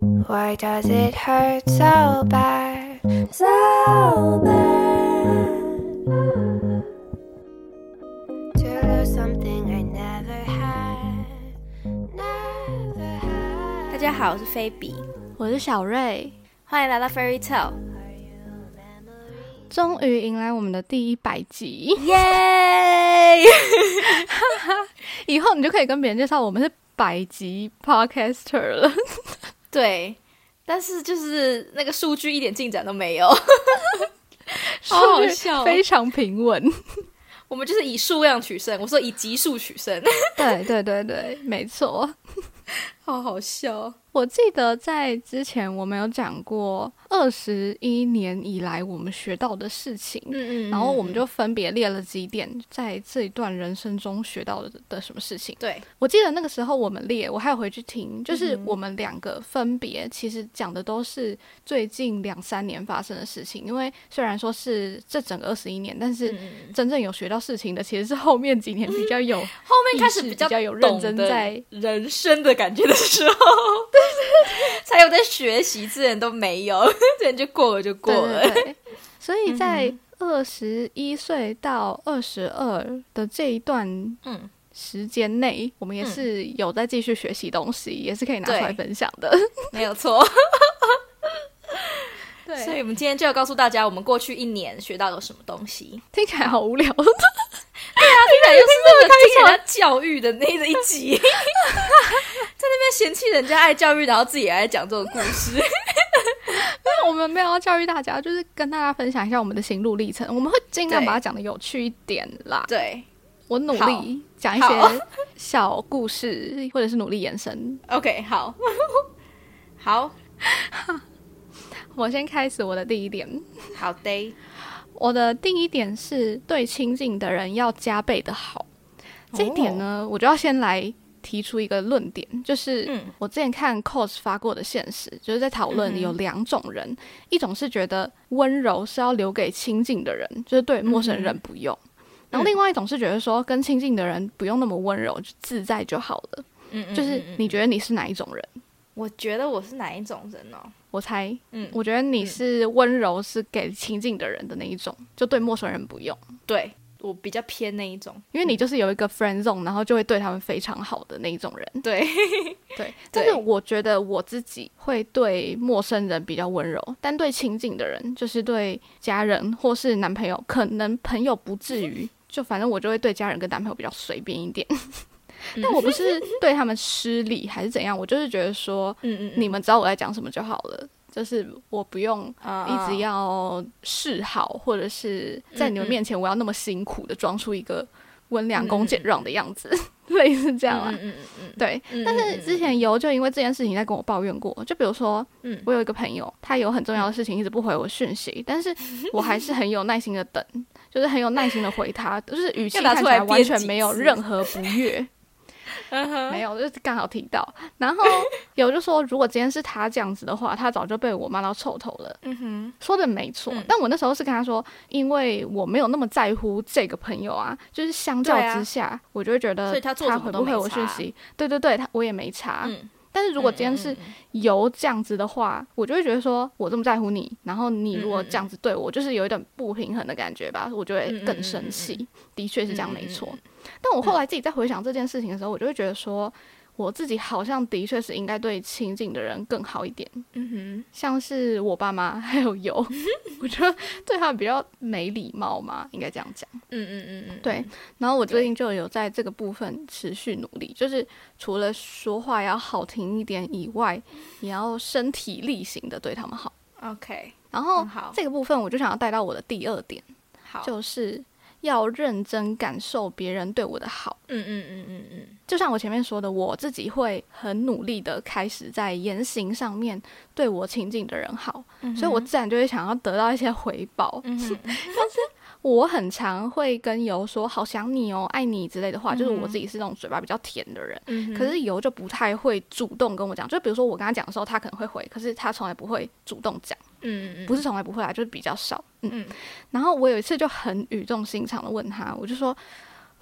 Why does it hurt so bad? So bad. To lose something I never had. Never had. 大家好，我是菲比，我是小瑞，欢迎来到 Fairy Tale，终于迎来我们的第一百集，耶！以后你就可以跟别人介绍我们是百集 podcaster 了。对，但是就是那个数据一点进展都没有，好好笑哦非常平稳。我们就是以数量取胜，我说以级数取胜，对对对对，没错。好好笑。我记得在之前我们有讲过二十一年以来我们学到的事情，嗯嗯然后我们就分别列了几点在这一段人生中学到的的什么事情。对，我记得那个时候我们列，我还有回去听，就是我们两个分别其实讲的都是最近两三年发生的事情。因为虽然说是这整个二十一年，但是嗯真正有学到事情的其实是后面几年比较有 后面开始比较有认真在人生的感觉的时候，对对，才有在学习，之前都没有，之前就过了就过了。对对对所以在嗯二十一岁到二十二的这一段嗯，时间内，我们也是有在继续学习东西，也是可以拿出来分享的。没有错。对所以我们今天就要告诉大家，我们过去一年学到了什么东西。听起来好无聊。听起来又是那个 听人家教育的那一集，在那边嫌弃人家爱教育，然后自己也爱讲这种故事。我们没有要教育大家，就是跟大家分享一下我们的行路历程。我们会尽量把它讲的有趣一点啦。对我努力讲一些小故事，或者是努力延伸。，OK，好，好，我先开始我的第一点。好的，我的第一点是对亲近的人要加倍的好。这一点呢，我就要先来提出一个论点，就是嗯我之前看 cos 发过的现实，就是在讨嗯论有两种人，一种是觉得温柔是要留给亲近的人，就是对陌生人不用；然后另外一种是觉得说跟亲近的人不用那么温柔，就自在就好了。嗯就是你觉得你是哪一种人？我觉得我是哪一种人哦？我猜，嗯我觉得你是温柔是给亲近的人的那一种，就对陌生人不用。对我比较偏那一种，因为你就是有一个 friend zone，然后就会对他们非常好的那一种人。对，对，但是我觉得我自己会对陌生人比较温柔，但对亲近的人，就是对家人或是男朋友，可能朋友不至于，就反正我就会对家人跟男朋友比较随便一点。但我不是对他们失礼还是怎样，我就是觉得说，嗯嗯你们知道我在讲什么就好了，就是我不用啊一直要示好，或者是在你们面前我要那么辛苦的装出一个温良恭俭让的样子，类似这样啊。嗯嗯嗯对，嗯，但是之前有就因为这件事情在跟我抱怨过，就比如说，嗯。我有一个朋友，他有很重要的事情一直不回我讯息，但是我还是很有耐心的等，就是很有耐心的回他，就是语气看起来完全没有任何不悦。没有，就是刚好提到。然后 有就说，如果今天是他这样子的话，他早就被我骂到臭头了。嗯哼，说的没错，嗯。但我那时候是跟他说，因为我没有那么在乎这个朋友啊，就是相较之下，我就会觉得他回不回我讯息，对对对，他我也没查。嗯，但是如果今天是嗯嗯由这样子的话，我就会觉得说，我这么在乎你，然后你如果这样子对我，就是有一点不平衡的感觉吧，我就会更生气。的确是这样，没错。嗯但我后来自己在回想这件事情的时候，我就会觉得说，我自己好像的确是应该对亲近的人更好一点，嗯像是我爸妈 还有有，我觉得对他们比较没礼貌嘛，应该这样讲。嗯嗯嗯嗯，对，然后我最近就有在这个部分持续努力，就是除了说话要好听一点以外，也要身体力行的对他们好。，OK，然后这个部分我就想要带到我的第二点，好，就是要认真感受别人对我的好。嗯嗯嗯嗯嗯，就像我前面说的，我自己会很努力的开始在言行上面对我亲近的人好，所以我自然就会想要得到一些回报。嗯哼，我很常会跟游说“好想你哦，爱你”之类的话，就是我自己是那种嘴巴比较甜的人。嗯可是游就不太会主动跟我讲，就比如说我跟他讲的时候，他可能会回，可是他从来不会主动讲，嗯嗯不是从来不会啊，就是比较少。嗯，嗯然后我有一次就很语重心长的问他，我就说：“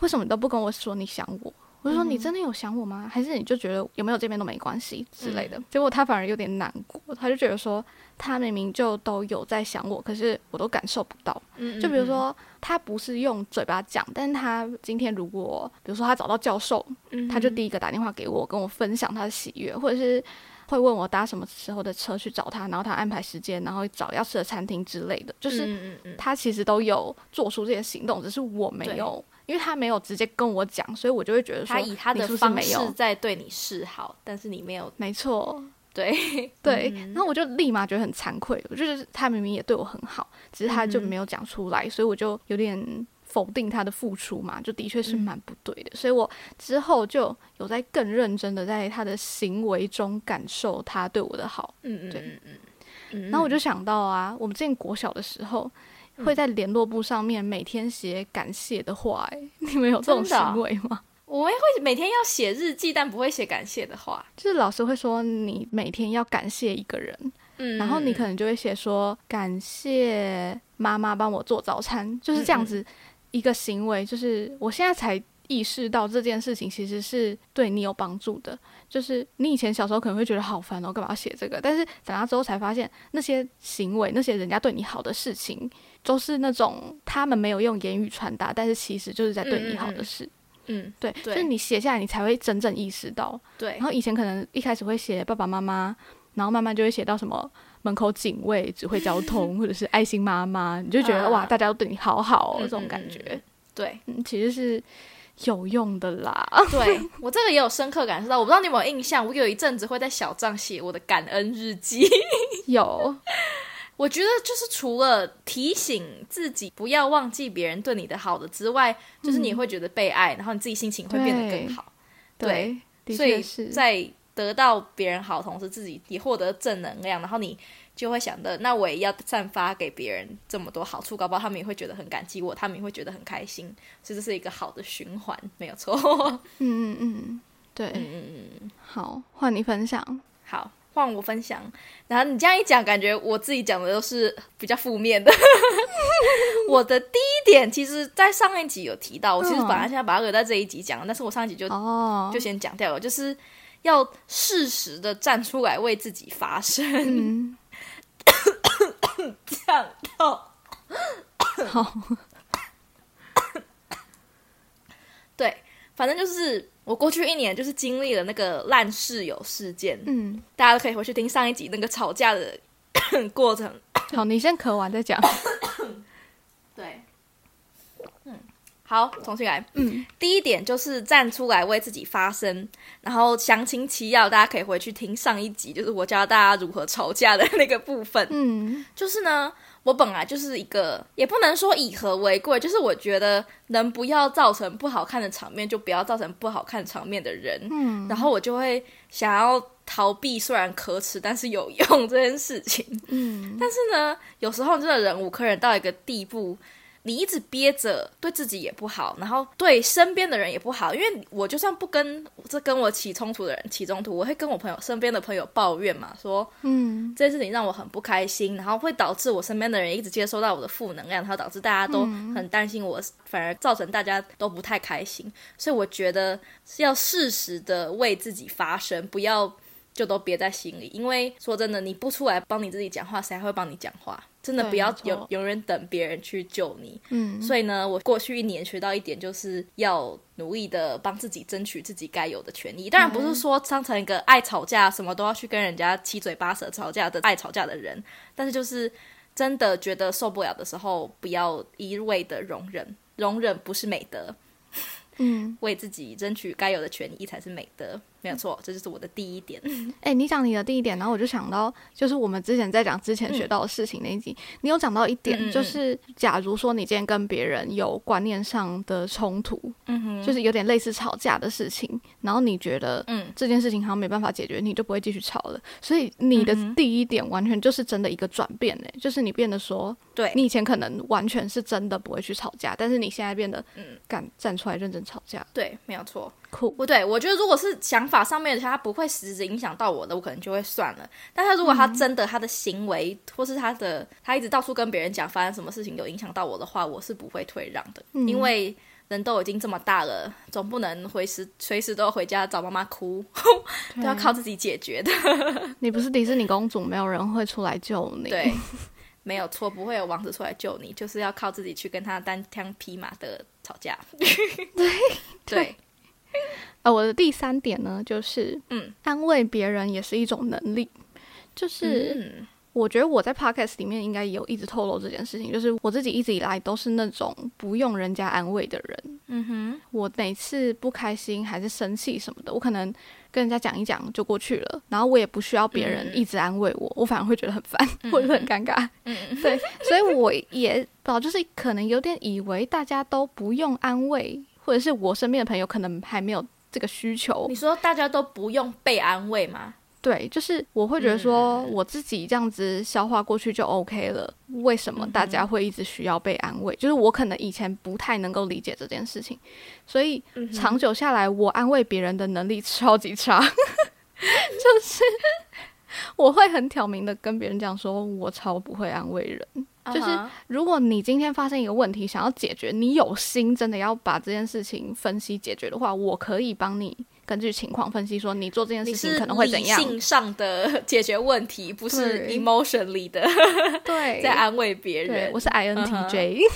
为什么你都不跟我说你想我？我就说你真的有想我吗？还是你就觉得有没有见面都没关系之类的？结果他反而有点难过，他就觉得说他明明就都有在想我，可是我都感受不到。就比如说他不是用嘴巴讲，但是他今天如果比如说他找到教授，他就第一个打电话给我，跟我分享他的喜悦，或者是。会问我搭什么时候的车去找他，然后他安排时间，然后找要吃的餐厅之类的，就是他其实都有做出这些行动，只是我没有，因为他没有直接跟我讲，所以我就会觉得他以他的方式在对你示好，但是你没有，没错，对 对，然后我就立马觉得很惭愧，我就是他明明也对我很好，只是他就没有讲出来，所以我就有点。否定他的付出嘛，就的确是蛮不对的，所以我之后就有在更认真的在他的行为中感受他对我的好。嗯嗯嗯嗯。然后我就想到啊，我们之前国小的时候会在联络簿上面每天写感谢的话，哎，你们有这种行为吗？我们会每天要写日记，但不会写感谢的话。就是老师会说你每天要感谢一个人，嗯，然后你可能就会写说感谢妈妈帮我做早餐，就是这样子。一个行为，就是我现在才意识到这件事情其实是对你有帮助的。就是你以前小时候可能会觉得好烦哦，干嘛要写这个？但是长大之后才发现，那些行为，那些人家对你好的事情，都是那种他们没有用言语传达，但是其实就是在对你好的事。嗯，对，就是你写下来，你才会真正意识到。对，然后以前可能一开始会写爸爸妈妈，然后慢慢就会写到什么。门口警卫、指挥交通，或者是爱心妈妈，你就觉得哇，大家都对你好好哦，这种感觉，对，嗯其实是有用的啦。对我这个也有深刻感受到，我不知道你有没有印象，我有一阵子会在小账写我的感恩日记。有，我觉得就是除了提醒自己不要忘记别人对你的好的之外，就是你会觉得被爱，然后你自己心情会变得更好。对，所以在。得到别人好，同时自己也获得正能量，然后你就会想的，那我也要散发给别人这么多好处，搞不好他们也会觉得很感激我，他们也会觉得很开心，所以这是一个好的循环，没有错。嗯嗯嗯，对，嗯嗯嗯，好，换你分享，好，换我分享。然后你这样一讲，感觉我自己讲的都是比较负面的。我的第一点，其实，在上一集有提到，我其实本来现在把它留在这一集讲，但是我上一集就哦，就先讲掉了，就是。要适时的站出来为自己发声，讲到好，对，反正就是我过去一年就是经历了那个烂室友事件，嗯，大家都可以回去听上一集那个吵架的过程。好，你先咳完再讲。对。好，重新来。嗯，第一点就是站出来为自己发声，然后详情其要，大家可以回去听上一集，就是我教大家如何吵架的那个部分。嗯，就是呢，我本来就是一个，也不能说以和为贵，就是我觉得能不要造成不好看的场面，就不要造成不好看场面的人。嗯，然后我就会想要逃避，虽然可耻，但是有用这件事情。嗯，但是呢，有时候真的忍无可忍到一个地步。你一直憋着，对自己也不好，然后对身边的人也不好。因为我就算不跟这跟我起冲突的人起冲突，我会跟我朋友身边的朋友抱怨嘛，说，嗯，这件事情让我很不开心，然后会导致我身边的人一直接收到我的负能量，然后导致大家都很担心我，反而造成大家都不太开心。所以我觉得是要适时的为自己发声，不要就都憋在心里。因为说真的，你不出来帮你自己讲话，谁还会帮你讲话？真的不要有永远等别人去救你。嗯，所以呢，我过去一年学到一点，就是要努力的帮自己争取自己该有的权益。当然不是说当成一个爱吵架、什么都要去跟人家七嘴八舌吵架的爱吵架的人，但是就是真的觉得受不了的时候，不要一味的容忍，容忍不是美德。嗯，为自己争取该有的权益才是美德，没有错，这就是我的第一点。哎，你讲你的第一点，然后我就想到，就是我们之前在讲之前学到的事情那一集，你有讲到一点，就是假如说你今天跟别人有观念上的冲突，嗯哼，就是有点类似吵架的事情，然后你觉得，嗯，这件事情好像没办法解决，你就不会继续吵了。所以你的第一点完全就是真的一个转变，哎，就是你变得说，对你以前可能完全是真的不会去吵架，但是你现在变得，嗯，敢站出来认真。吵架对，没有错。酷不对，我觉得如果是想法上面的，他不会实质影响到我的，我可能就会算了。但他如果他真的他的行为，或是他的他一直到处跟别人讲发生什么事情有影响到我的话，我是不会退让的。因为人都已经这么大了，总不能随时随时都要回家找妈妈哭，都要靠自己解决的。你不是迪士尼公主，没有人会出来救你。对，没有错，不会有王子出来救你，就是要靠自己去跟他单枪匹马的吵架。对 对。呃，我的第三点呢，就是嗯，安慰别人也是一种能力，就是。我觉得我在 podcast 里面应该有一直透露这件事情，就是我自己一直以来都是那种不用人家安慰的人。嗯哼，我每次不开心还是生气什么的，我可能跟人家讲一讲就过去了，然后我也不需要别人一直安慰我，我反而会觉得很烦或者很尴尬。嗯，对，所以我也不知道，就是可能有点以为大家都不用安慰，或者是我身边的朋友可能还没有这个需求。你说大家都不用被安慰吗？对，就是我会觉得说，我自己这样子消化过去就 OK 了。为什么大家会一直需要被安慰？就是我可能以前不太能够理解这件事情，所以长久下来，我安慰别人的能力 超级差。就是我会很挑明的跟别人讲说，我超不会安慰人。就是如果你今天发生一个问题，想要解决，你有心真的要把这件事情分析解决的话，我可以帮你。根据情况分析，说你做这件事情可能会怎样？性上的解决问题，不是 emotionally 的，对，在安慰别人。我是 INTJ。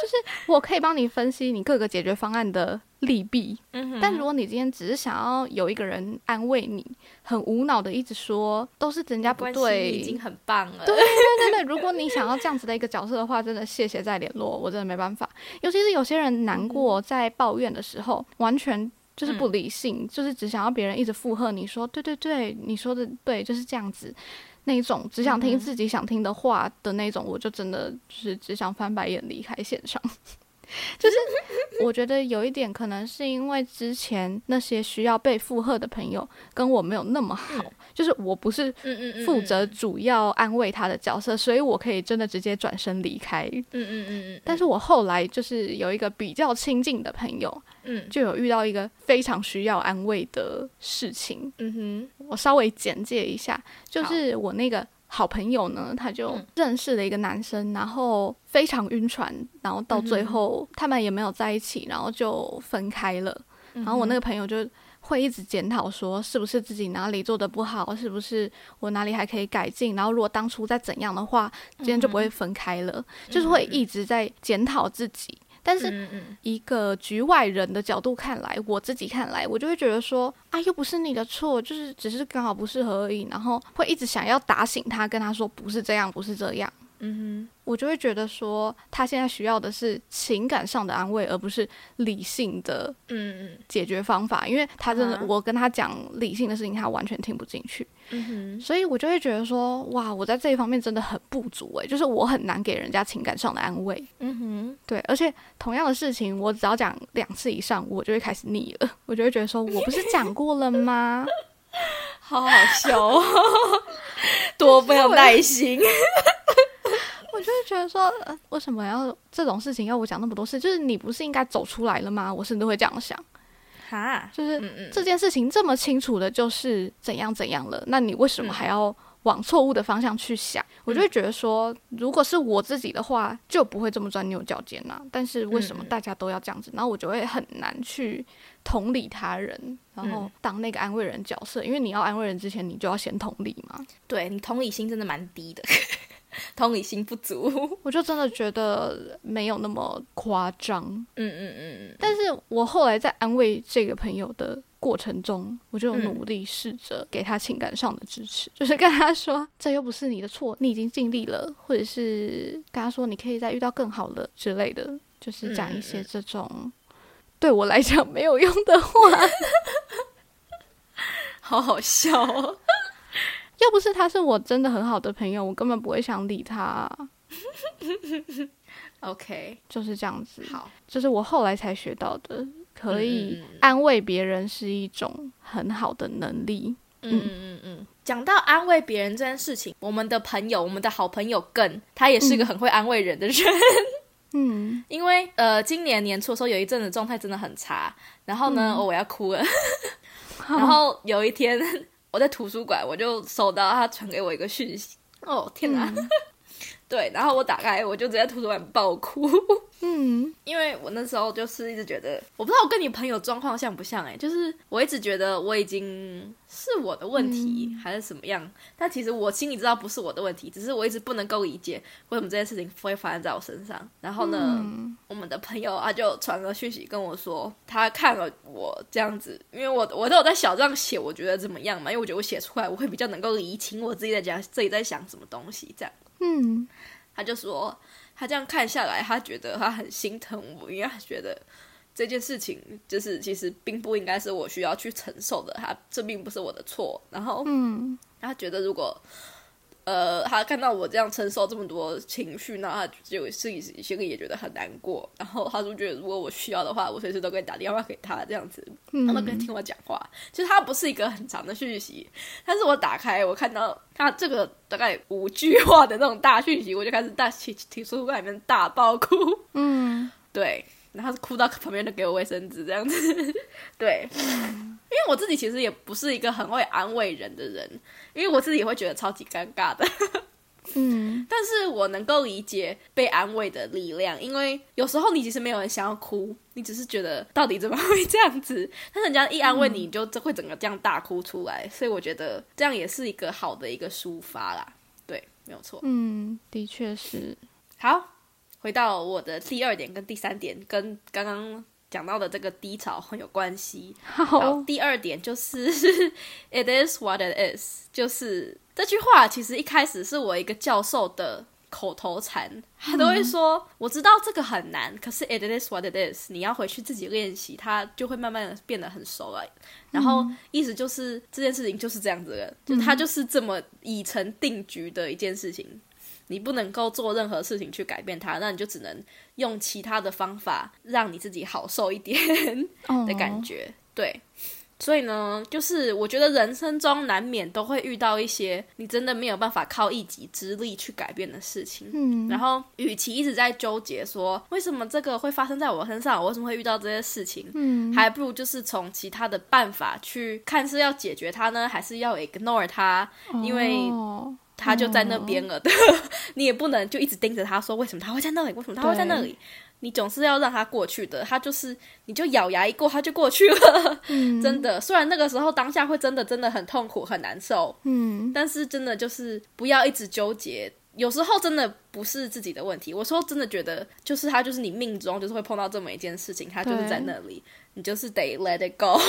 就是我可以帮你分析你各个解决方案的利弊，但如果你今天只是想要有一个人安慰你，很无脑的一直说都是人家不对，已经很棒了。对对对对，如果你想要这样子的一个角色的话，真的谢谢再联络，我真的没办法。尤其是有些人难过在抱怨的时候，完全就是不理性，就是只想要别人一直附和你说对对对，你说的对，就是这样子。那种只想听自己想听的话的那种，我就真的就是只想翻白眼离开现场。就是我觉得有一点可能是因为之前那些需要被附和的朋友跟我没有那么好，就是我不是负责主要安慰他的角色，所以我可以真的直接转身离开。嗯嗯嗯嗯。但是我后来就是有一个比较亲近的朋友，嗯，就有遇到一个非常需要安慰的事情。嗯哼，我稍微简介一下，就是我那个。好朋友呢，他就认识了一个男生，然后非常晕船，然后到最后他们也没有在一起，然后就分开了。然后我那个朋友就会一直检讨说，是不是自己哪里做的不好，是不是我哪里还可以改进？然后如果当初再怎样的话，今天就不会分开了，就是会一直在检讨自己。但是一个局外人的角度看来，我自己看来，我就会觉得说，啊，又不是你的错，就是只是刚好不适合而已，然后会一直想要打醒他，跟他说不是这样，不是这样。嗯哼，我就会觉得说，他现在需要的是情感上的安慰，而不是理性的嗯嗯解决方法，因为他真的，我跟他讲理性的事情，他完全听不进去。嗯哼，所以我就会觉得说，哇，我在这一方面真的很不足诶，就是我很难给人家情感上的安慰。嗯哼，对，而且同样的事情，我只要讲两次以上，我就会开始腻了，我就会觉得说我不是讲过了吗？好好笑哦，多没有耐心。我就会觉得说，为什么要这种事情要我讲那么多事？就是你不是应该走出来了吗？我甚至会这样想，哈，就是这件事情这么清楚的，就是怎样怎样了，那你为什么还要往错误的方向去想？我就会觉得说，如果是我自己的话，就不会这么钻牛角尖呐。但是为什么大家都要这样子？然后我就会很难去同理他人，然后当那个安慰人角色，因为你要安慰人之前，你就要先同理嘛。对你同理心真的蛮低的。同理心不足，我就真的觉得没有那么夸张。嗯嗯嗯。但是我后来在安慰这个朋友的过程中，我就努力试着给他情感上的支持，就是跟他说：“这又不是你的错，你已经尽力了。”或者是跟他说：“你可以再遇到更好的之类的。”就是讲一些这种对我来讲没有用的话。好好笑。要不是他是我真的很好的朋友，我根本不会想理他。OK，就是这样子。好，这是我后来才学到的，可以安慰别人是一种很好的能力。嗯嗯嗯。讲到安慰别人这件事情，我们的朋友，我们的好朋友更，他也是个很会安慰人的人。嗯，因为呃，今年年初的时候有一阵子状态真的很差，然后呢，我要哭了。然后有一天。我在图书馆，我就收到他传给我一个讯息。哦天哪！对，然后我打开，我就直接图书馆爆哭。嗯，因为我那时候就是一直觉得，我不知道我跟你朋友状况像不像哎，就是我一直觉得我已经是我的问题还是什么样，但其实我心里知道不是我的问题，只是我一直不能够理解为什么这件事情会发生在我身上。然后呢，我们的朋友啊就传个讯息跟我说，他看了我这样子，因为我我都有在小账写，我觉得怎么样嘛？因为我觉得我写出来我会比较能够理清我自己在讲自己在想什么东西这样。嗯，他就说。他这样看下来，他觉得他很心疼我，因为他觉得这件事情就是其实并不应该是我需要去承受的，他这并不是我的错。然后，嗯，他觉得如果。呃，他看到我这样承受这么多情绪，那他就自己心里也觉得很难过。然后他就觉得，如果我需要的话，我随时都可以打电话给他，这样子，他都可以听我讲话。其实他不是一个很长的讯息，但是我打开，我看到他这个大概五句话的那种大讯息，我就开始大提提书馆里面大爆哭。嗯，对。然后是哭到旁边都给我卫生纸这样子，对，因为我自己其实也不是一个很会安慰人的人，因为我自己也会觉得超级尴尬的，嗯，但是我能够理解被安慰的力量，因为有时候你其实没有人想要哭，你只是觉得到底怎么会这样子，但是人家一安慰你，你就会整个这样大哭出来，所以我觉得这样也是一个好的一个抒发啦，对，没有错，嗯，的确是，好。回到我的第二点跟第三点，跟刚刚讲到的这个低潮很有关系。好，第二点就是 "It is what it is"，就是这句话其实一开始是我一个教授的口头禅，他都会说：“我知道这个很难，可是 It is what it is，你要回去自己练习，它就会慢慢的变得很熟了。”然后意思就是这件事情就是这样子的，就它就是这么已成定局的一件事情。你不能够做任何事情去改变它，那你就只能用其他的方法让你自己好受一点的感觉。对，所以呢，就是我觉得人生中难免都会遇到一些你真的没有办法靠一己之力去改变的事情。嗯，然后与其一直在纠结说为什么这个会发生在我身上，我为什么会遇到这些事情，嗯，还不如就是从其他的办法去看是要解决它呢，还是要 ignore 它，因为。他就在那边了的，你也不能就一直盯着他说为什么他会在那里，为什么他会在那里？你总是要让他过去的。他就是，你就咬牙一过，他就过去了。真的，虽然那个时候当下会真的真的很痛苦很难受，嗯，但是真的就是不要一直纠结。有时候真的不是自己的问题，我说真的觉得就是他就是你命中就是会碰到这么一件事情，他就是在那里。你就是得 let it go，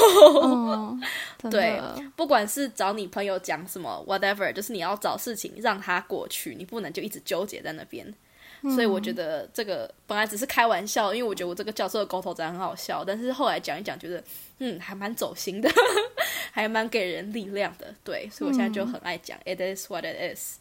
对，不管是找你朋友讲什么 whatever，就是你要找事情让他过去，你不能就一直纠结在那边。所以我觉得这个本来只是开玩笑，因为我觉得我这个教授的沟头仔很好笑，但是后来讲一讲，觉得嗯还蛮走心的，还蛮给人力量的。对，所以我现在就很爱讲 it is what it is。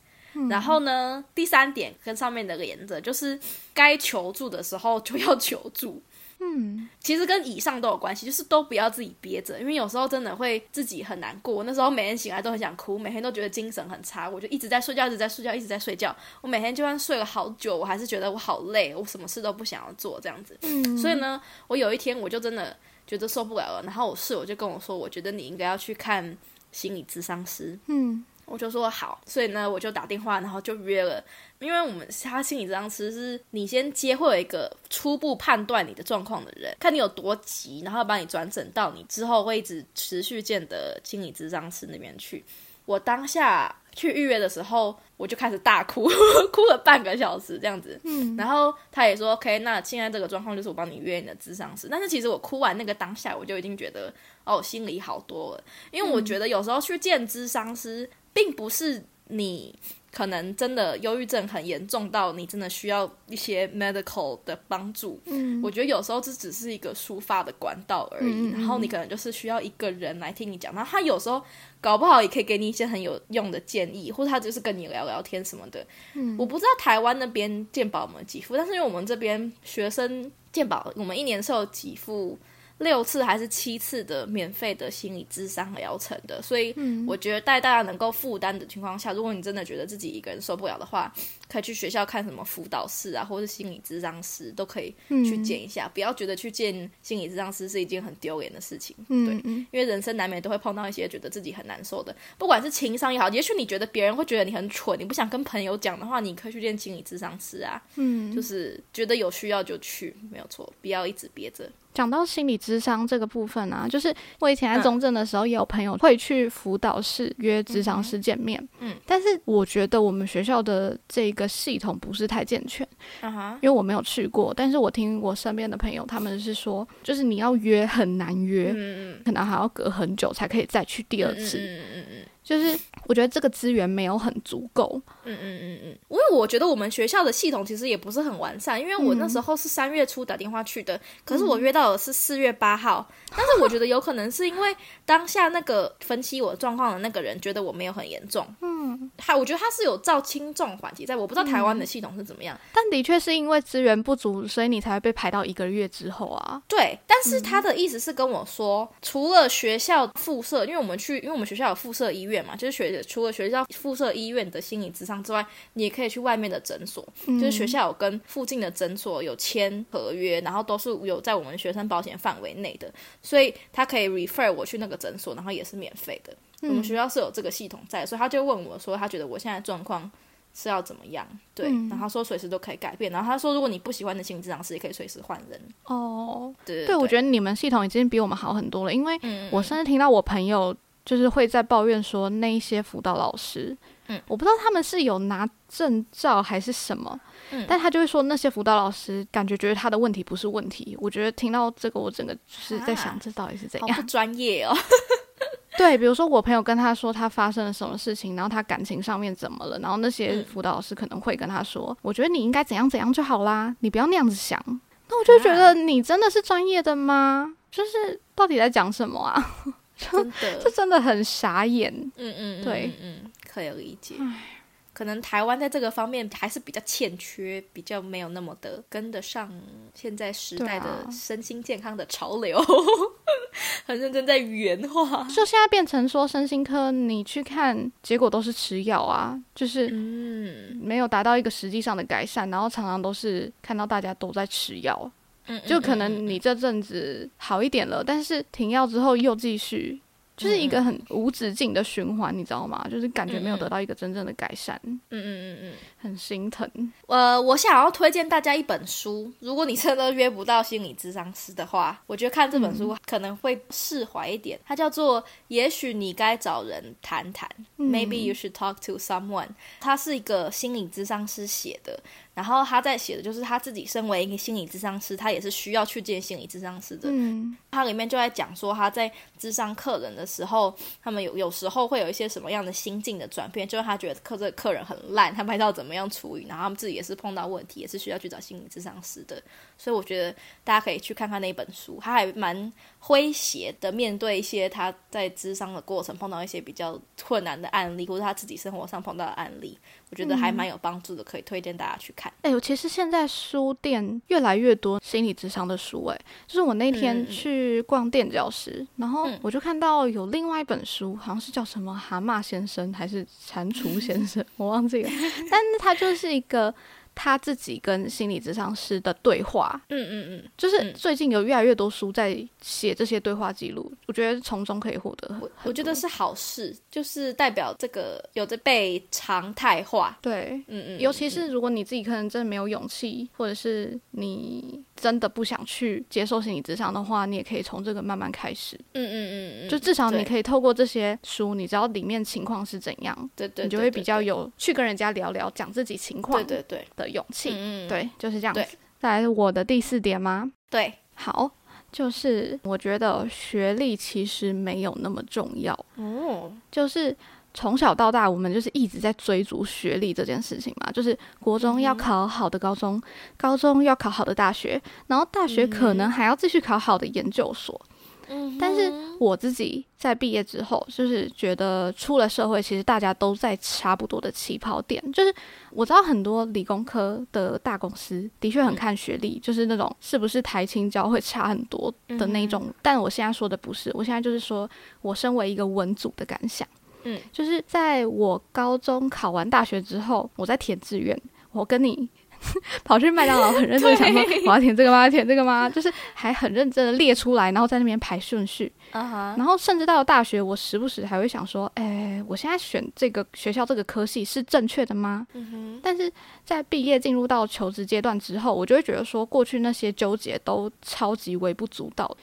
然后呢，第三点跟上面的连着，就是该求助的时候就要求助。嗯，其实跟以上都有关系，就是都不要自己憋着，因为有时候真的会自己很难过。那时候每天醒来都很想哭，每天都觉得精神很差，我就一直在睡觉，一直在睡觉，一直在睡觉。我每天就算睡了好久，我还是觉得我好累，我什么事都不想要做这样子。嗯，所以呢，我有一天我就真的觉得受不了了，然后我室友就跟我说，我觉得你应该要去看心理咨商师。嗯。我就说好，所以呢，我就打电话，然后就约了。因为我们他心理治疗师是你先接，会有一个初步判断你的状况的人，看你有多急，然后把你转诊到你之后会一直持续见的心理咨商师那边去。我当下去预约的时候，我就开始大哭，哭了半个小时这样子。嗯，然后他也说 OK，那现在这个状况就是我帮你约你的咨商师。但是其实我哭完那个当下，我就已经觉得哦，心里好多了，因为我觉得有时候去见咨商师。并不是你可能真的忧郁症很严重到你真的需要一些 medical 的帮助。嗯，我觉得有时候这只是一个抒发的管道而已。然后你可能就是需要一个人来听你讲，然后他有时候搞不好也可以给你一些很有用的建议，或者他就是跟你聊聊天什么的。嗯，我不知道台湾那边健保有没有给付，但是因为我们这边学生健保，我们一年是有给付。六次还是七次的免费的心理咨商疗程的，所以我觉得在大家能够负担的情况下，如果你真的觉得自己一个人受不了的话，可以去学校看什么辅导室啊，或者是心理咨商师，都可以去见一下。不要觉得去见心理咨商师是一件很丢脸的事情，对，因为人生难免都会碰到一些觉得自己很难受的，不管是情商也好，也许你觉得别人会觉得你很蠢，你不想跟朋友讲的话，你可以去见心理咨商师啊。嗯，就是觉得有需要就去，没有错，不要一直憋着。讲到心理智商这个部分啊，就是我以前在中正的时候，也有朋友会去辅导室约智商师见面。嗯，但是我觉得我们学校的这个系统不是太健全。因为我没有去过，但是我听我身边的朋友他们是说，就是你要约很难约，可能还要隔很久才可以再去第二次。嗯嗯嗯。就是我觉得这个资源没有很足够。嗯嗯嗯嗯，因为我觉得我们学校的系统其实也不是很完善。因为我那时候是三月初打电话去的，可是我约到的是四月八号。但是我觉得有可能是因为当下那个分析我状况的那个人觉得我没有很严重。嗯，他我觉得他是有照轻重缓急，在我不知道台湾的系统是怎么样。但的确是因为资源不足，所以你才会被排到一个月之后啊。对，但是他的意思是跟我说，除了学校附设，因为我们去，因为我们学校有附设医院。嘛，就是学除了学校附设医院的心理咨商之外，你也可以去外面的诊所。就是学校有跟附近的诊所有签合约，然后都是有在我们学生保险范围内的，所以他可以 refer 我去那个诊所，然后也是免费的。我们学校是有这个系统在，所以他就问我说，他觉得我现在状况是要怎么样？对，然后说随时都可以改变。然后他说，如果你不喜欢的心理咨商师，也可以随时换人。哦，对，对我觉得你们系统已经比我们好很多了，因为我甚至听到我朋友。就是会在抱怨说那一些辅导老师，嗯，我不知道他们是有拿证照还是什么，嗯，但他就会说那些辅导老师感觉觉得他的问题不是问题。我觉得听到这个，我整个就是在想，这到底是怎样？不 专业哦。对，比如说我朋友跟他说他发生了什么事情，然后他感情上面怎么了，然后那些辅导老师可能会跟他说，我觉得你应该怎样怎样就好啦，你不要那样子想。那我就觉得你真的是专业的吗？就是到底在讲什么啊？真的，这真的很傻眼。嗯嗯，对，嗯，可以理解。可能台湾在这个方面还是比较欠缺，比较没有那么的跟得上现在时代的身心健康的潮流，很认真在原话。就现在变成说身心科，你去看结果都是吃药啊，就是嗯，没有达到一个实际上的改善，然后常常都是看到大家都在吃药。就可能你这阵子好一点了，但是停药之后又继续。就是一个很无止境的循环，你知道吗？就是感觉没有得到一个真正的改善。嗯嗯嗯嗯，很心疼。呃，我想要推荐大家一本书，如果你真的约不到心理咨商师的话，我觉得看这本书可能会释怀一点。它叫做《也许你该找人谈谈》，Maybe you should talk to someone。它是一个心理咨商师写的。然后他在写的就是他自己身为一个心理咨商师，他也是需要去见心理咨商师的。嗯，他里面就在讲说他在咨商客人的时候，他们有有时候会有一些什么样的心境的转变，就是他觉得客这个客人很烂，他不知道怎么样处理，然后他们自己也是碰到问题，也是需要去找心理咨商师的。所以我觉得大家可以去看看那本书，他还蛮诙谐的面对一些他在咨商的过程碰到一些比较困难的案例，或者他自己生活上碰到的案例。我觉得还蛮有帮助的，可以推荐大家去看。哎，我其实现在书店越来越多心理智商的书，哎，就是我那天去逛垫脚石，然后我就看到有另外一本书，好像是叫什么《蛤蟆先生》还是《蟾蜍先生》，我忘记了，但是它就是一个。他自己跟心理咨商师的对话，嗯嗯嗯，就是最近有越来越多书在写这些对话记录，我觉得从中可以获得。我我觉得是好事，就是代表这个有着被常态化。对，嗯嗯，尤其是如果你自己可能真的没有勇气，或者是你真的不想去接受心理咨商的话，你也可以从这个慢慢开始。嗯嗯嗯嗯，就至少你可以透过这些书，你知道里面情况是怎样，对对，你就会比较有去跟人家聊聊，讲自己情况。对对对。的勇气，嗯，对，就是这样子。再来我的第四点吗？对，好，就是我觉得学历其实没有那么重要。哦，就是从小到大，我们就是一直在追逐学历这件事情嘛。就是国中要考好的高中，高中要考好的大学，然后大学可能还要继续考好的研究所。但是我自己在毕业之后，就是觉得出了社会，其实大家都在差不多的起跑点。就是我知道很多理工科的大公司的确很看学历，就是那种是不是台青交会差很多的那种。但我现在说的不是，我现在就是说我身为一个文组的感想。嗯，就是在我高中考完大学之后，我在填志愿。我跟你。跑去麦当劳，很认真想说我要填这个吗？填这个吗？就是还很认真的列出来，然后在那边排顺序。然后甚至到了大学，我时不时还会想说，哎，我现在选这个学校这个科系是正确的吗？但是在毕业进入到求职阶段之后，我就会觉得说，过去那些纠结都超级微不足道。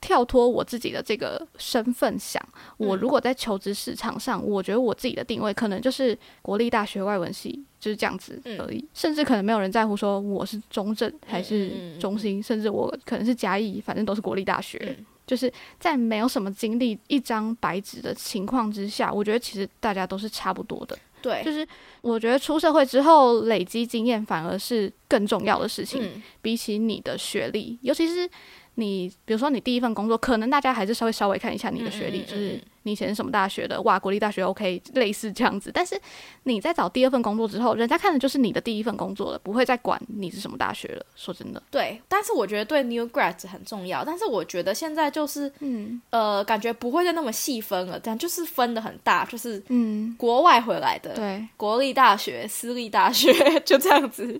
跳脱我自己的这个身份想，我如果在求职市场上，我觉得我自己的定位可能就是国立大学外文系。就是这样子而已，甚至可能没有人在乎说我是中正还是中心，甚至我可能是嘉义，反正都是国立大学。就是在没有什么经历一张白纸的情况之下，我觉得其实大家都是差不多的。对，就是我觉得出社会之后累积经验反而是更重要的事情，比起你的学历，尤其是。你比如说，你第一份工作，可能大家还是稍微稍微看一下你的学历，就是你以前是什么大学的，哇，国立大学 OK，类似这样子。但是你在找第二份工作之后，人家看的就是你的第一份工作了，不会再管你是什么大学了。说真的，对。但是我觉得对 new grads 很重要。但是我觉得现在就是，嗯，呃，感觉不会再那么细分了，但就是分的很大，就是嗯，国外回来的，对，国立大学、私立大学 就这样子，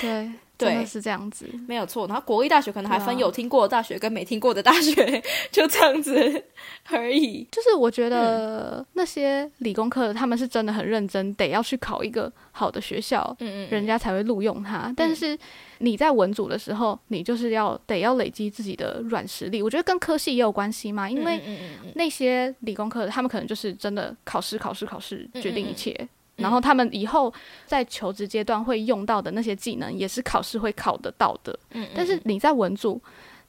对。对，是这样子，没有错。然后国立大学可能还分有听过的大学跟没听过的大学，就这样子 而已。就是我觉得那些理工科的，他们是真的很认真，得要去考一个好的学校，嗯嗯，人家才会录用他。但是你在文组的时候，你就是要得要累积自己的软实力。我觉得跟科系也有关系嘛，因为那些理工科的，他们可能就是真的考试、考试、考试决定一切。然后他们以后在求职阶段会用到的那些技能，也是考试会考得到的。嗯，但是你在文组，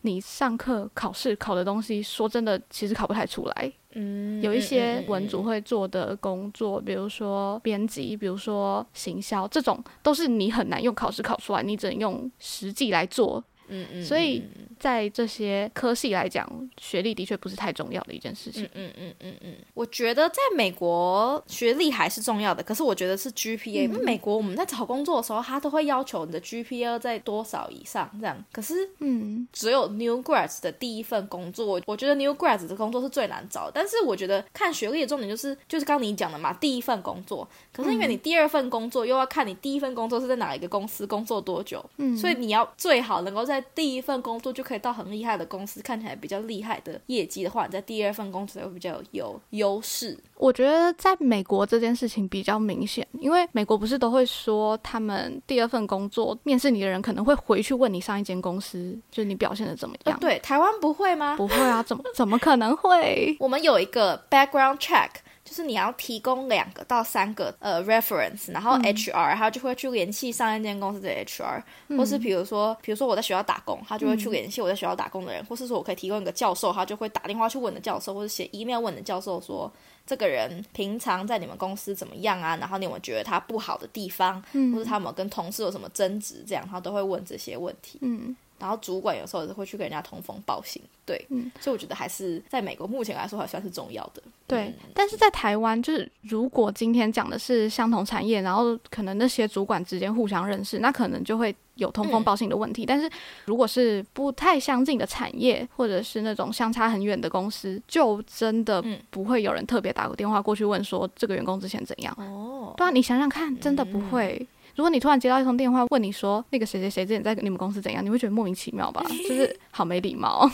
你上课考试考的东西，说真的，其实考不太出来。嗯，有一些文组会做的工作，比如说编辑，比如说行销，这种都是你很难用考试考出来，你只能用实际来做。嗯嗯，所以在这些科系来讲，学历的确不是太重要的一件事情。嗯嗯嗯嗯嗯，我觉得在美国学历还是重要的，可是我觉得是 GPA。因为美国我们在找工作的时候，他都会要求你的 GPA 在多少以上这样。可是，嗯，只有 New Grads 的第一份工作，我觉得 New Grads 的工作是最难找。但是我觉得看学历的重点就是，就是刚你讲的嘛，第一份工作。可是因为你第二份工作又要看你第一份工作是在哪一个公司工作多久，嗯，所以你要最好能够在第一份工作就可以到很厉害的公司，看起来比较厉害的业绩的话，你在第二份工作会比较有优势。我觉得在美国这件事情比较明显，因为美国不是都会说，他们第二份工作面试你的人可能会回去问你上一间公司，就是你表现的怎么样？对，台湾不会吗？不会啊，怎么怎么可能会？我们有一个 background check。就是你要提供两个到三个呃 reference，然后 HR 他就会去联系上一间公司的 HR，或是比如说，比如说我在学校打工，他就会去联系我在学校打工的人，或是说我可以提供一个教授，他就会打电话去问的教授，或者写 email 问的教授说，这个人平常在你们公司怎么样啊？然后你有没有觉得他不好的地方，或者他们跟同事有什么争执，这样他都会问这些问题。嗯。然后主管有时候也会去跟人家通风报信，对，嗯，所以我觉得还是在美国目前来说还算是重要的。对，但是在台湾，就是如果今天讲的是相同产业，然后可能那些主管之间互相认识，那可能就会有通风报信的问题。但是如果是不太相近的产业，或者是那种相差很远的公司，就真的不会有人特别打个电话过去问说这个员工之前怎样。哦，对啊，你想想看，真的不会。如果你突然接到一通电话，问你说那个谁谁谁之前在你们公司怎样，你会觉得莫名其妙吧？就是好没礼貌，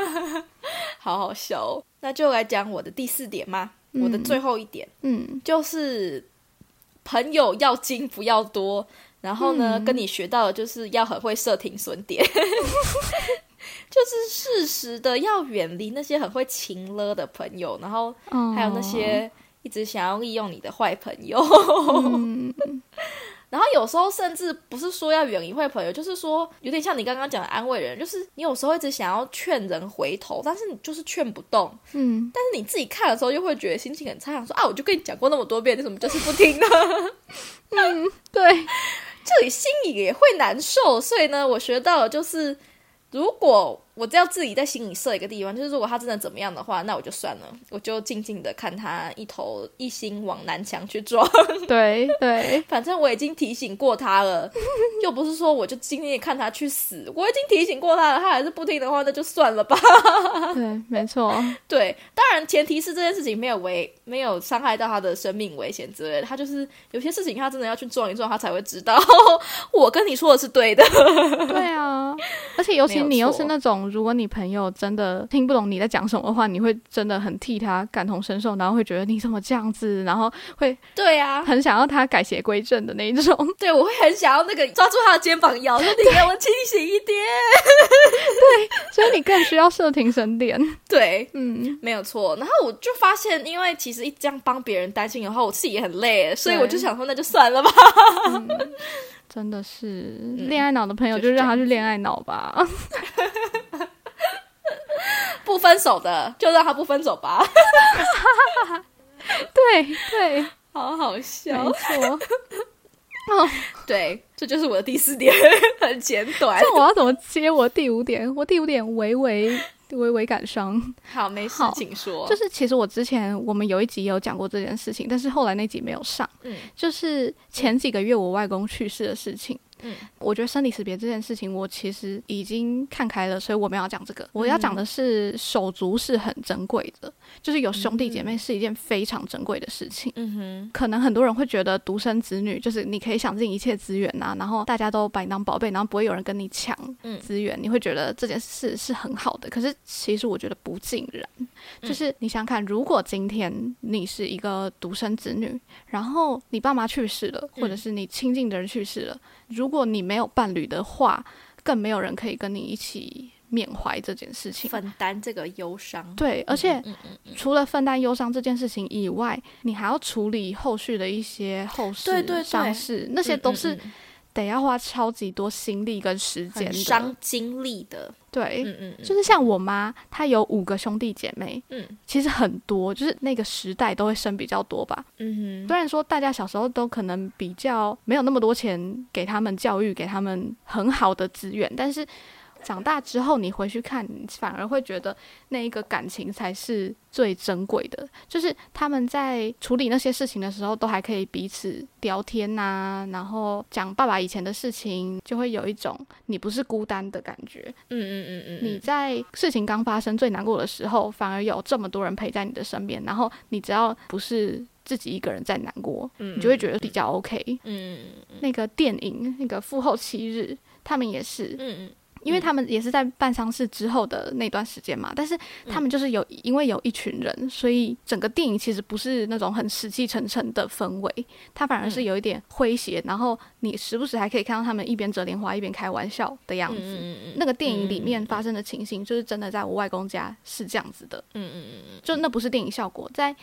好好笑。那就来讲我的第四点吗？我的最后一点，嗯，就是朋友要精不要多。然后呢，跟你学到的就是要很会设停损点，就是适时的要远离那些很会情勒的朋友，然后还有那些。一直想要利用你的坏朋友，然后有时候甚至不是说要远离坏朋友，就是说有点像你刚刚讲的安慰人，就是你有时候一直想要劝人回头，但是你就是劝不动，嗯，但是你自己看的时候又会觉得心情很差，想说啊，我就跟你讲过那么多遍，你怎么就是不听呢？嗯，对，这里心里也会难受，所以呢，我学到的就是，如果我只要自己在心里设一个地方，就是如果他真的怎么样的话，那我就算了，我就静静的看他一头一心往南墙去撞。对 对，反正我已经提醒过他了，又不是说我就今天看他去死。我已经提醒过他了，他还是不听的话，那就算了吧。对，没错。对，当然前提是这件事情没有危，没有伤害到他的生命危险之类的。他就是有些事情，他真的要去撞一撞，他才会知道我跟你说的是对的。对啊，而且尤其你又是那种。如果你朋友真的听不懂你在讲什么的话，你会真的很替他感同身受，然后会觉得你怎么这样子，然后会对呀，很想要他改邪归正的那一种。对，我会很想要那个抓住他的肩膀摇，说你给我清醒一点。对，所以你更需要设停神点。对，嗯，没有错。然后我就发现，因为其实一这样帮别人担心的话，我自己也很累，所以我就想说，那就算了吧。真的是恋爱脑的朋友，就让他去恋爱脑吧。不分手的，就让他不分手吧。对对，好好笑，没错。哦，对，这就是我的第四点，很简短。那我要怎么接我第五点？我第五点微微。微微感伤，好，没事，请说。就是其实我之前我们有一集有讲过这件事情，但是后来那集没有上。嗯，就是前几个月我外公去世的事情。嗯，我觉得生离死别这件事情，我其实已经看开了，所以我们要讲这个。我要讲的是手足是很珍贵的，就是有兄弟姐妹是一件非常珍贵的事情。嗯哼，可能很多人会觉得独生子女就是你可以想尽一切资源呐，然后大家都把你当宝贝，然后不会有人跟你抢资源，你会觉得这件事是很好的。可是其实我觉得不尽然，就是你想想看，如果今天你是一个独生子女，然后你爸妈去世了，或者是你亲近的人去世了。如果你没有伴侣的话，更没有人可以跟你一起缅怀这件事情，分担这个忧伤。对，而且除了分担忧伤这件事情以外，你还要处理后续的一些后事伤事，那些都是。得要花超级多心力跟时间，伤精力的。对，嗯嗯，就是像我妈，她有五个兄弟姐妹，嗯，其实很多，就是那个时代都会生比较多吧。嗯哼，虽然说大家小时候都可能比较没有那么多钱给他们教育，给他们很好的资源，但是。长大之后，你回去看，反而会觉得那一个感情才是最珍贵的。就是他们在处理那些事情的时候，都还可以彼此聊天呐，然后讲爸爸以前的事情，就会有一种你不是孤单的感觉。嗯嗯嗯嗯。你在事情刚发生最难过的时候，反而有这么多人陪在你的身边，然后你只要不是自己一个人在难过，你就会觉得比较 OK。嗯。那个电影，那个《父后七日》，他们也是。嗯嗯。因为他们也是在办丧事之后的那段时间嘛，但是他们就是有因为有一群人，所以整个电影其实不是那种很死气沉沉的氛围，它反而是有一点诙谐，然后你时不时还可以看到他们一边折莲花一边开玩笑的样子。那个电影里面发生的情形，就是真的在我外公家是这样子的。嗯嗯嗯嗯，就那不是电影效果，在。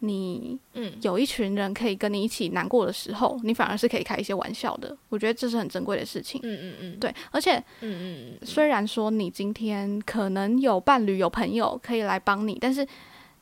你嗯，有一群人可以跟你一起难过的时候，你反而是可以开一些玩笑的。我觉得这是很珍贵的事情。嗯嗯嗯，对，而且嗯嗯，虽然说你今天可能有伴侣、有朋友可以来帮你，但是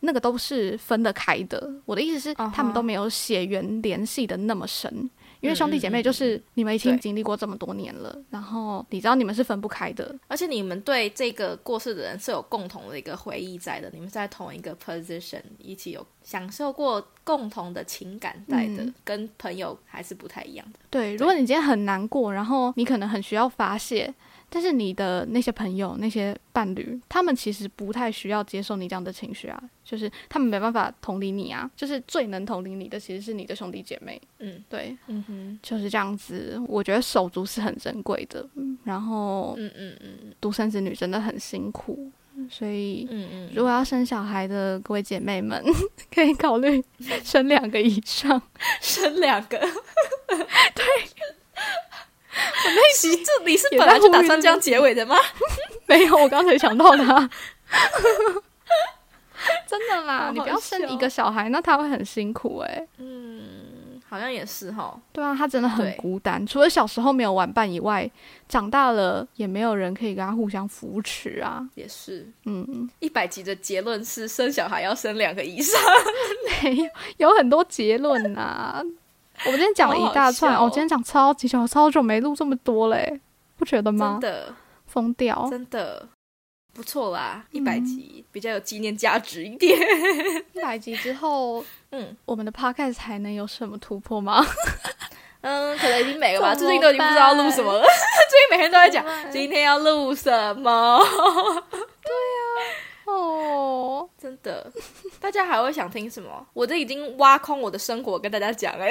那个都是分得开的。我的意思是，他们都没有血缘联系的那么深。因为兄弟姐妹就是你们已经经历过这么多年了，然后你知道你们是分不开的，而且你们对这个过世的人是有共同的一个回忆在的，你们在同一个 position 一起有享受过共同的情感在的，跟朋友还是不太一样的。对，如果你今天很难过，然后你可能很需要发泄。但是你的那些朋友、那些伴侣，他们其实不太需要接受你这样的情绪啊，就是他们没办法同理你啊，就是最能同理你的其实是你的兄弟姐妹。嗯，对，嗯哼，就是这样子。我觉得手足是很珍贵的，然后，嗯嗯嗯，独生子女真的很辛苦，所以，嗯嗯，如果要生小孩的各位姐妹们，可以考虑 生两个以上，生两个，对。我那集这你是本来就打算这样结尾的吗？没有，我刚才想到他。真的啦，你不要生一个小孩，那他会很辛苦哎。嗯，好像也是哈。对啊，他真的很孤单，除了小时候没有玩伴以外，长大了也没有人可以跟他互相扶持啊。也是，嗯，一百集的结论是生小孩要生两个以上，没有，有很多结论呐。我们今天讲了一大串，哦，今天讲超级久，超久没录这么多嘞，不觉得吗？真的疯掉，真的。不错啦，一百集比较有纪念价值一点。一百集之后，嗯，我们的 podcast 还能有什么突破吗？嗯，可能已经没了吧。最近都已经不知道录什么了。最近每天都在讲今天要录什么。真的，大家还会想听什么？我这已经挖空我的生活跟大家讲哎。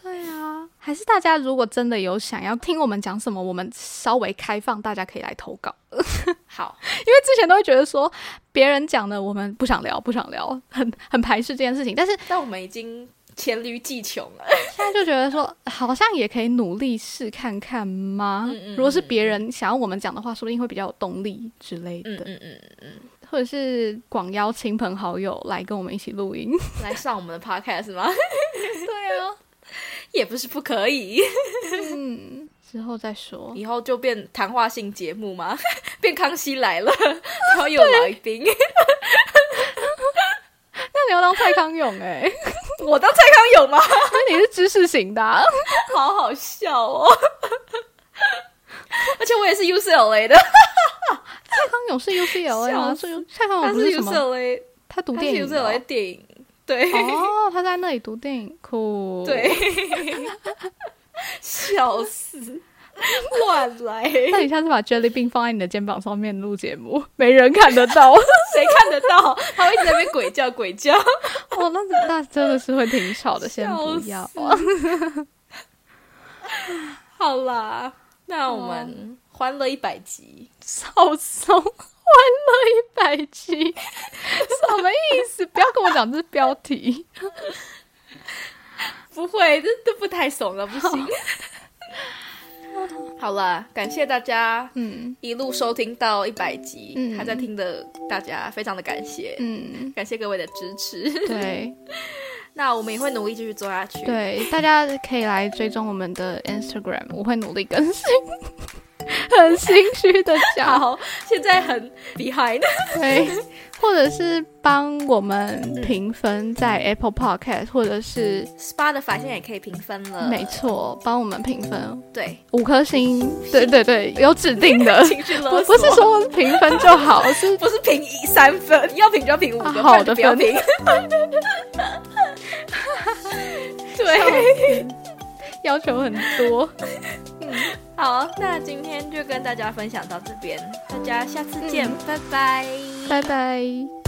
对啊，还是大家如果真的有想要听我们讲什么，我们稍微开放，大家可以来投稿。好，因为之前都会觉得说别人讲的我们不想聊，不想聊，很很排斥这件事情。但是，但我们已经。黔驴技穷了，现在就觉得说好像也可以努力试看看吗？如果是别人想要我们讲的话，说不定会比较有动力之类的。嗯嗯嗯嗯，或者是广邀亲朋好友来跟我们一起录音，来上我们的 podcast 吗？对啊，也不是不可以。嗯，之后再说，以后就变谈话性节目吗？变康熙来了，然后有来宾。那你要当蔡康永哎？我当蔡康永吗？那你是知识型的，好好笑哦！而且我也是 UCLA 的，蔡康永是 UCLA 吗？蔡康永不是 UCLA，他读电影，UCLA 电影，对哦，他在那里读电影，酷，对，笑死。乱来！那你下次把 Jelly Bean 放在你的肩膀上面录节目，没人看得到，谁看得到？他会一直在那边鬼叫鬼叫。哦，那那真的是会挺吵的，先不要。好啦，那我们欢乐一百集，少松，欢乐一百集，什么意思？不要跟我讲这是标题。不会，这这不太怂了，不行。好了，感谢大家，嗯，一路收听到一百集，嗯，还在听的大家，非常的感谢，嗯，感谢各位的支持，对，那我们也会努力继续做下去，对，大家可以来追踪我们的 Instagram，我会努力更新。很心虚的讲，现在很 behind，对，或者是帮我们评分在 Apple Podcast，或者是 Spotify，现在也可以评分了。没错，帮我们评分，对，五颗星，对 对对，有指定的，不不是说评分就好，是不是评三分？要评就要评五个，好的分。对。要求很多，嗯，好，那今天就跟大家分享到这边，大家下次见，拜拜，拜拜。